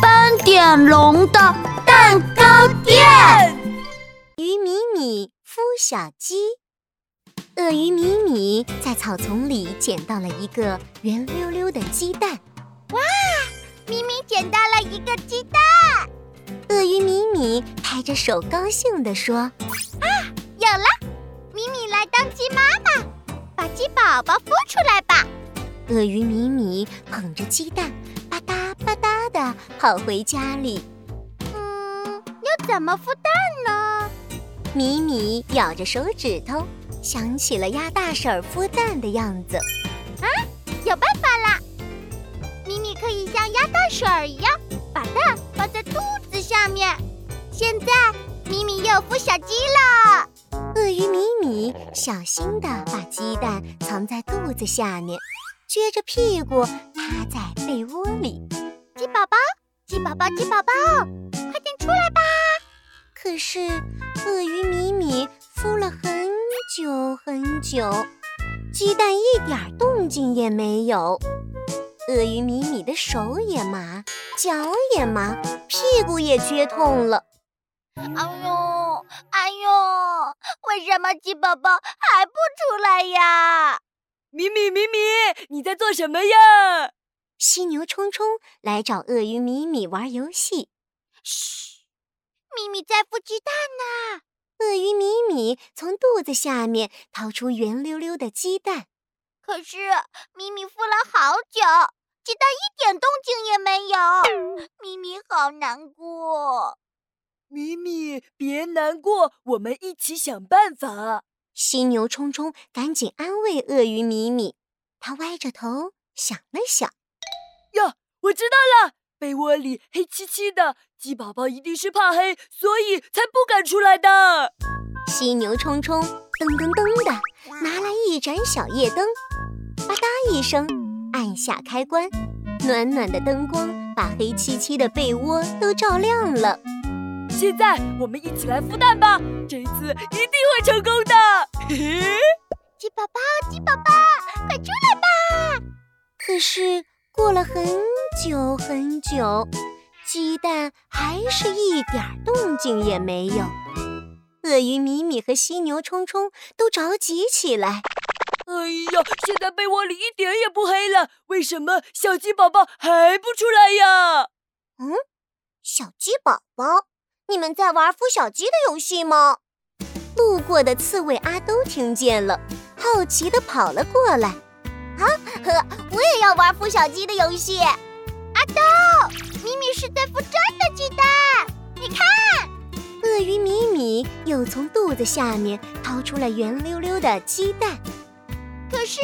斑点龙的蛋糕店。鱼米米孵小鸡。鳄鱼米米在草丛里捡到了一个圆溜溜的鸡蛋。哇！米米捡到了一个鸡蛋。鳄鱼米米拍着手高兴地说：“啊，有了！米米来当鸡妈妈，把鸡宝宝孵出来吧。”鳄鱼米米捧着鸡蛋，吧嗒吧嗒的跑回家里。嗯，要怎么孵蛋呢？米米咬着手指头，想起了鸭大婶孵蛋的样子。啊，有办法啦！米米可以像鸭大婶一样，把蛋放在肚子下面。现在，米米又孵小鸡了。鳄鱼米米小心地把鸡蛋藏在肚子下面。撅着屁股趴在被窝里，鸡宝宝，鸡宝宝，鸡宝宝，快点出来吧！可是鳄鱼米米孵了很久很久，鸡蛋一点动静也没有。鳄鱼米米的手也麻，脚也麻，屁股也撅痛了。哎呦，哎呦，为什么鸡宝宝还不出来呀？米米米米，你在做什么呀？犀牛冲冲来找鳄鱼米米玩游戏。嘘，米米在孵鸡蛋呢。鳄鱼米米从肚子下面掏出圆溜溜的鸡蛋。可是米米孵了好久，鸡蛋一点动静也没有。米米好难过。米米，别难过，我们一起想办法。犀牛冲冲赶紧安慰鳄鱼米米，他歪着头想了想，呀，我知道了，被窝里黑漆漆的，鸡宝宝一定是怕黑，所以才不敢出来的。犀牛冲冲噔噔噔的拿来一盏小夜灯，吧嗒一声按下开关，暖暖的灯光把黑漆漆的被窝都照亮了。现在我们一起来孵蛋吧，这次一定会成功的。嘿嘿，鸡宝宝，鸡宝宝，快出来吧！可是过了很久很久，鸡蛋还是一点动静也没有。鳄鱼米米和犀牛冲冲都着急起来。哎呀，现在被窝里一点也不黑了，为什么小鸡宝宝还不出来呀？嗯，小鸡宝宝。你们在玩孵小鸡的游戏吗？路过的刺猬阿兜听见了，好奇地跑了过来。啊，呵，我也要玩孵小鸡的游戏。阿兜，米米是在孵真的鸡蛋，你看。鳄鱼米米又从肚子下面掏出了圆溜溜的鸡蛋。可是，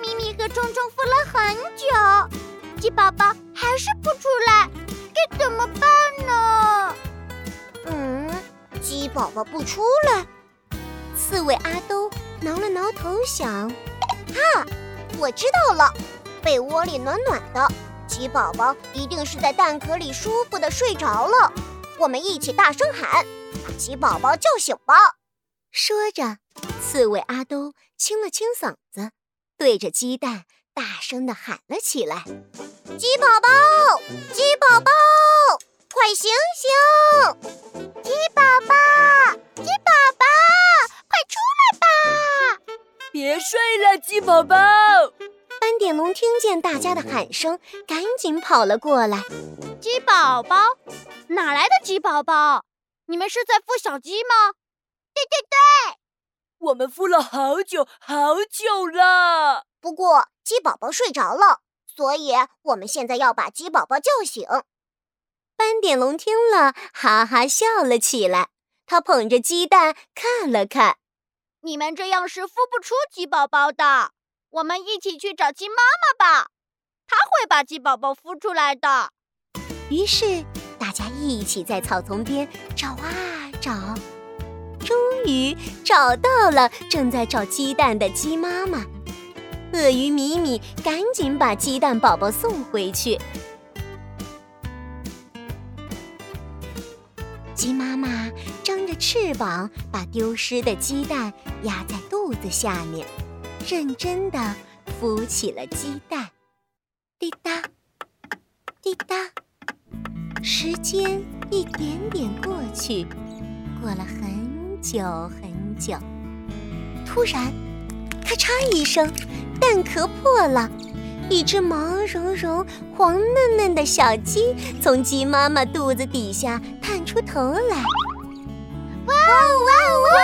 米米和冲冲孵了很久，鸡宝宝还是不出来，该怎么办呢？嗯鸡宝宝不出来，刺猬阿兜挠了挠头，想：啊，我知道了，被窝里暖暖的，鸡宝宝一定是在蛋壳里舒服的睡着了。我们一起大声喊，把鸡宝宝叫醒吧！说着，刺猬阿兜清了清嗓子，对着鸡蛋大声的喊了起来：“鸡宝宝，鸡宝宝，快醒醒！”鸡宝宝，别睡了，鸡宝宝。斑点龙听见大家的喊声，赶紧跑了过来。鸡宝宝，哪来的鸡宝宝？你们是在孵小鸡吗？对对对，我们孵了好久好久了。不过鸡宝宝睡着了，所以我们现在要把鸡宝宝叫醒。斑点龙听了，哈哈笑了起来。他捧着鸡蛋看了看，你们这样是孵不出鸡宝宝的。我们一起去找鸡妈妈吧，它会把鸡宝宝孵出来的。于是大家一起在草丛边找啊找，终于找到了正在找鸡蛋的鸡妈妈。鳄鱼米米赶紧把鸡蛋宝宝送回去。鸡妈妈张着翅膀，把丢失的鸡蛋压在肚子下面，认真的孵起了鸡蛋。滴答，滴答，时间一点点过去，过了很久很久。突然，咔嚓一声，蛋壳破了，一只毛茸茸、黄嫩嫩的小鸡从鸡妈妈肚子底下探出头来。哇哦哇哦哇！